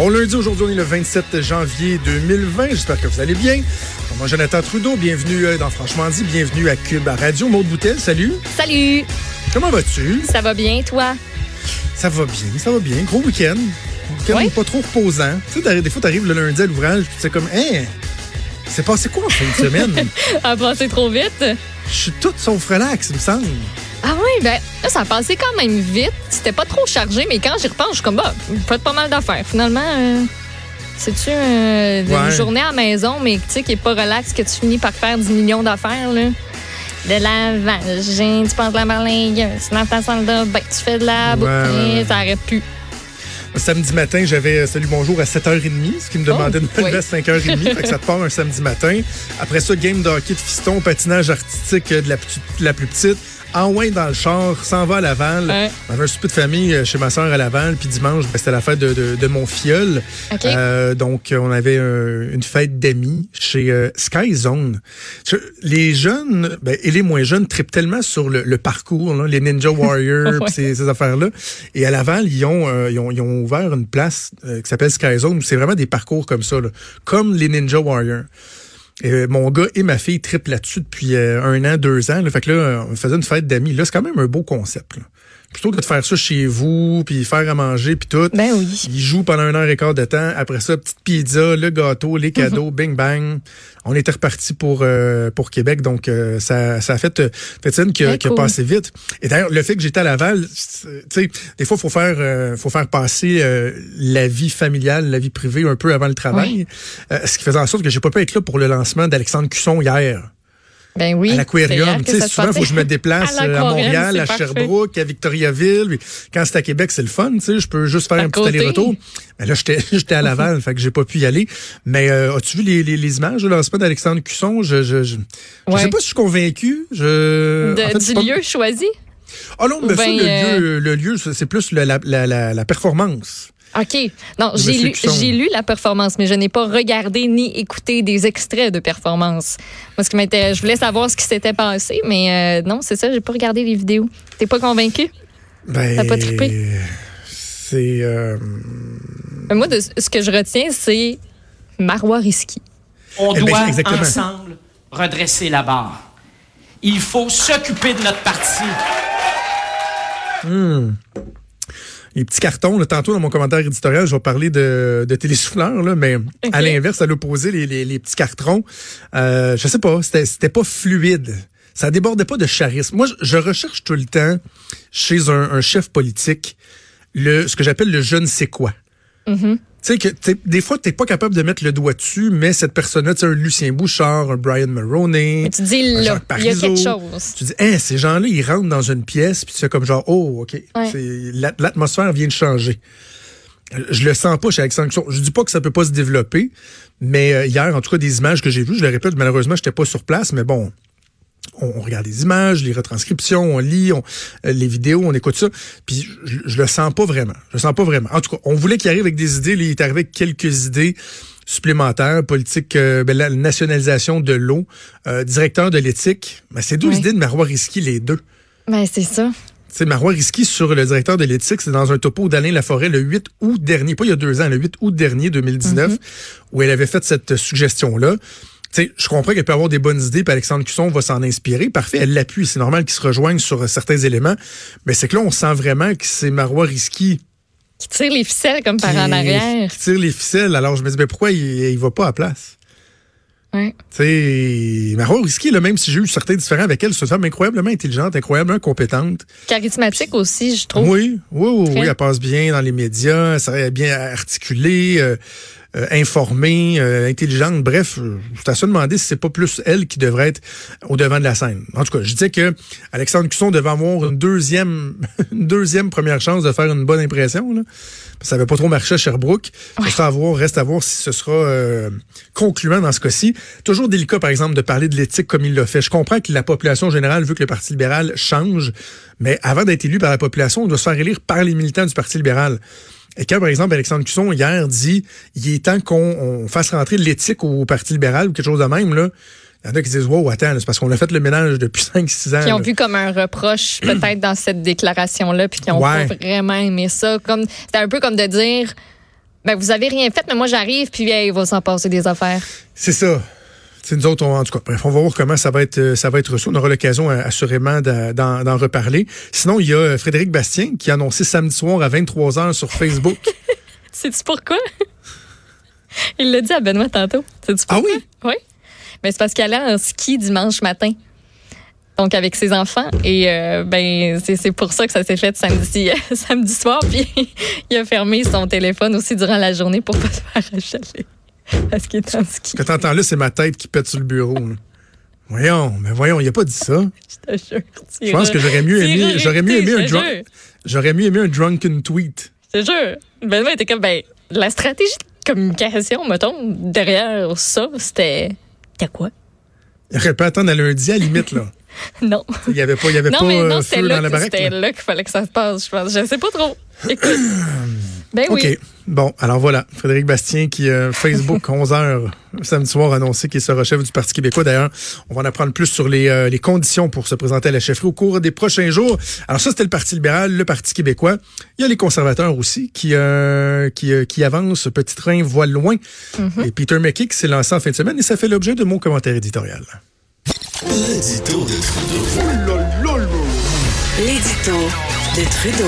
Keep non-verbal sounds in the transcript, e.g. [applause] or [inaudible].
Bon lundi, aujourd'hui, on est le 27 janvier 2020. J'espère que vous allez bien. Moi, Jonathan Trudeau, bienvenue euh, dans Franchement dit, bienvenue à Cube à Radio. Maude Boutel, salut. Salut. Comment vas-tu? Ça va bien, toi? Ça va bien, ça va bien. Gros week-end. Week-end pas trop reposant. Tu sais, des fois, t'arrives le lundi à l'ouvrage, puis tu sais comme, hein, c'est passé quoi en fin de semaine? [laughs] A passé trop vite? Je suis toute sauf relax, il me semble. Ben là, ça a passé quand même vite. C'était pas trop chargé, mais quand j'y repense, je suis comme, bah, faites pas mal d'affaires. Finalement, euh, c'est-tu euh, une Ouais. journée à la maison, mais tu sais, qui est pas relax, que tu finis par faire 10 millions d'affaires, là? De lavage, tu penses de la marlingueuse, ta salle de bain, tu fais de la Ouais, bouffe, ouais, ouais. ça arrête plus. Samedi matin, j'avais euh, Salut Bonjour à 7h30, ce qui me demandait Oh, de me lever à 5h30. fait que ça te part un samedi matin. Après ça, game de hockey de fiston, patinage artistique euh, de la, petite- de la plus petite. En loin dans le char, s'en va à Laval. Ouais. On avait un souper de famille euh, chez ma soeur à Laval. Puis dimanche, ben, c'était la fête de, de- de mon filleul. OK. Euh, donc, euh, on avait une fête d'amis chez euh, Sky Zone. Les jeunes ben, et les moins jeunes trippent tellement sur le, le parcours, là, les Ninja Warriors, [laughs] Ouais. ces, ces affaires-là. Et à Laval, ils ont, euh, ils ont, ils ont ouvert une place euh, qui s'appelle Sky Zone où c'est vraiment des parcours comme ça, là, comme les Ninja Warriors. Euh, mon gars et ma fille trippent là-dessus depuis euh, un an, deux ans. Là. Fait que là, on faisait une fête d'amis. Là, c'est quand même un beau concept. là. Plutôt que de faire ça chez vous, puis faire à manger, puis tout. Ben oui. Ils jouent pendant une heure et quart de temps. Après ça, petite pizza, le gâteau, les cadeaux, bing bang. On était reparti pour euh, pour Québec, donc euh, ça, ça a fait euh, fait ça qui, qui a passé vite. Et d'ailleurs, le fait que j'étais à Laval, tu sais, des fois, faut faire euh, faut faire passer euh, la vie familiale, la vie privée un peu avant le travail. Euh, ce qui faisait en sorte que j'ai pas pu être là pour le lancement d'Alexandre Cusson hier Ben oui. à l'aquarium. Tu sais, souvent, il faut que je me [laughs] déplace À euh, à, Montréal, à parfait. Sherbrooke, à Victoriaville. Quand c'est à Québec, c'est le fun. Tu sais, je peux juste faire À un petit aller-retour. Mais là, j'étais [laughs] j'étais à Laval, fait que j'ai pas pu y aller. Mais euh, as-tu vu les, les, les images de lancement d'Alexandre Cusson? Je, je, je, je Ouais. sais pas si je suis convaincu. Je, De- en fait, du pas- lieu choisi? Ah non, mais Ou ça, ben, le, euh, lieu, le lieu, c'est plus la, la, la, la, la performance. OK. Non, j'ai lu, j'ai lu la performance, mais je n'ai pas regardé ni écouté des extraits de performance. Moi, ce qui m'intéresse, je voulais savoir ce qui s'était passé, mais euh, non, c'est ça, j'ai pas regardé les vidéos. T'es pas convaincu? Ben, T'as pas trippé? C'est... euh, Mais Moi, de, ce que je retiens, c'est Marois Risky. On Eh ben, doit ensemble redresser la barre. Il faut s'occuper de notre parti. Les petits cartons. Là, tantôt, dans mon commentaire éditorial, je vais parler de, de télésouffleurs, là, mais à l'inverse, à l'opposé, les, les, les petits cartons, euh, je sais pas, c'était pas fluide. Ça débordait pas de charisme. Moi, je, je recherche tout le temps, chez un, un chef politique, le ce que j'appelle le je ne sais quoi. Tu sais que des fois, t'es pas capable de mettre le doigt dessus, mais cette personne-là, tu sais, un Lucien Bouchard, un Brian Mulroney, Mais tu dis là, il y a quelque chose. Tu dis, hein, ces gens-là, ils rentrent dans une pièce, puis tu fais comme genre, oh, OK, Ouais. l'atmosphère vient de changer. Je le sens pas chez Alexandre. Je dis pas que ça peut pas se développer, mais euh, hier, en tout cas, des images que j'ai vues, je le répète, malheureusement, j'étais pas sur place, mais bon, on, regarde les images, les retranscriptions, on lit on- euh, les vidéos, on écoute ça, puis je, je le sens pas vraiment. Je le sens pas vraiment. En tout cas, on voulait qu'il arrive avec des idées, là, il est arrivé avec quelques idées supplémentaires, politique, euh, ben, la nationalisation de l'eau, euh, directeur de l'éthique. Ben, c'est deux Oui. idées de Marois Risky, les deux. Ben, c'est ça. Tu sais, Marois Risky sur le directeur de l'éthique, c'est dans un topo d'Alain Laforêt le 8 août dernier, pas il y a deux ans, le 8 août dernier 2019, où elle avait fait cette suggestion-là. Tu sais, je comprends qu'elle peut avoir des bonnes idées, puis Alexandre Cusson va s'en inspirer. Parfait, elle l'appuie. C'est normal qu'ils se rejoignent sur certains éléments. Mais c'est que là, on sent vraiment que c'est Marois Risky Qui tire les ficelles comme par qui, en arrière. qui tire les ficelles. Alors, je me dis, mais pourquoi il, il va pas à place? Ouais. Tu sais, Marois Risky, là, même si j'ai eu certains différents avec elle, c'est une femme incroyablement intelligente, incroyablement compétente. Charismatique aussi, je trouve. Oui, oui, oui, oui, elle passe bien dans les médias, ça est bien articulée, euh, euh, informée, euh, intelligente. Bref, euh, je t'ai à se demander si c'est pas plus elle qui devrait être au devant de la scène. En tout cas, je disais que Alexandre Cusson devait avoir une deuxième, [laughs] une deuxième première chance de faire une bonne impression. Là. Ça n'avait pas trop marché à Sherbrooke. Sera à voir, reste à voir si ce sera euh, concluant dans ce cas-ci. Toujours délicat, par exemple, de parler de l'éthique comme il l'a fait. Je comprends que la population générale veut que le Parti libéral change, mais avant d'être élu par la population, on doit se faire élire par les militants du Parti libéral. Et quand, par exemple, Alexandre Cusson, hier, dit il est temps qu'on on fasse rentrer l'éthique au Parti libéral ou quelque chose de même, là, il y en a qui disent Wow, attends, c'est parce qu'on a fait le ménage depuis [laughs] 5-6 ans. Qui ont là. vu comme un reproche [clears throat] peut-être dans cette déclaration-là, puis qui ont Ouais. pas vraiment aimé ça. Comme C'était un peu comme de dire Ben, vous avez rien fait, mais moi, j'arrive, puis hey, il va s'en passer des affaires. C'est ça. C'est nous autres, on- en tout cas, bref, on va voir comment ça va être, euh, ça va être reçu. On aura l'occasion euh, assurément d'en- reparler. Sinon, il y a euh, Frédéric Bastien qui a annoncé samedi soir à 23h sur Facebook. [laughs] Sais-tu pourquoi? [laughs] il l'a dit à Benoît tantôt. Sais-tu Ah pourquoi? oui? Oui. Mais c'est parce qu'elle allait en ski dimanche matin. Donc, avec ses enfants. Et euh, ben, c'est c'est pour ça que ça s'est fait samedi, [laughs] samedi soir. Puis, il a fermé son téléphone aussi durant la journée pour pas se faire achaler. [laughs] Parce qu'il est en ski. Ce que t'entends là, c'est ma tête qui pète sur le bureau. là. Voyons, mais voyons, il a pas dit ça. Je te jure. Je pense que j'aurais mieux aimé, j'aurais mieux aimé un drunk, j'aurais mieux aimé un drunken tweet. Je te jure. Benoît était comme, ben, la stratégie de communication, mettons, derrière ça, c'était. C'était quoi? Il aurait pu attendre à lundi, à la limite, là. [laughs] Non. Il y avait pas, il y avait Non, pas mais euh, non, c'était feu dans là, la que- baraque. c'était là. là qu'il fallait que ça se passe, je pense. Je sais pas trop. Écoute. [clears throat] Ben OK. oui. Bon, alors voilà. Frédéric Bastien qui, euh, [laughs] Facebook, 11h, samedi soir, a annoncé qu'il sera chef du Parti québécois. D'ailleurs, on va en apprendre plus sur les, euh, les conditions pour se présenter à la chefferie au cours des prochains jours. Alors ça, c'était le Parti libéral, le Parti québécois. Il y a les conservateurs aussi qui, euh, qui, euh, qui avancent. Petit train voile loin. Mm-hmm. Et Peter McKay qui s'est lancé en fin de semaine et ça fait l'objet de mon commentaire éditorial. L'édito de Trudeau. L'édito de Trudeau.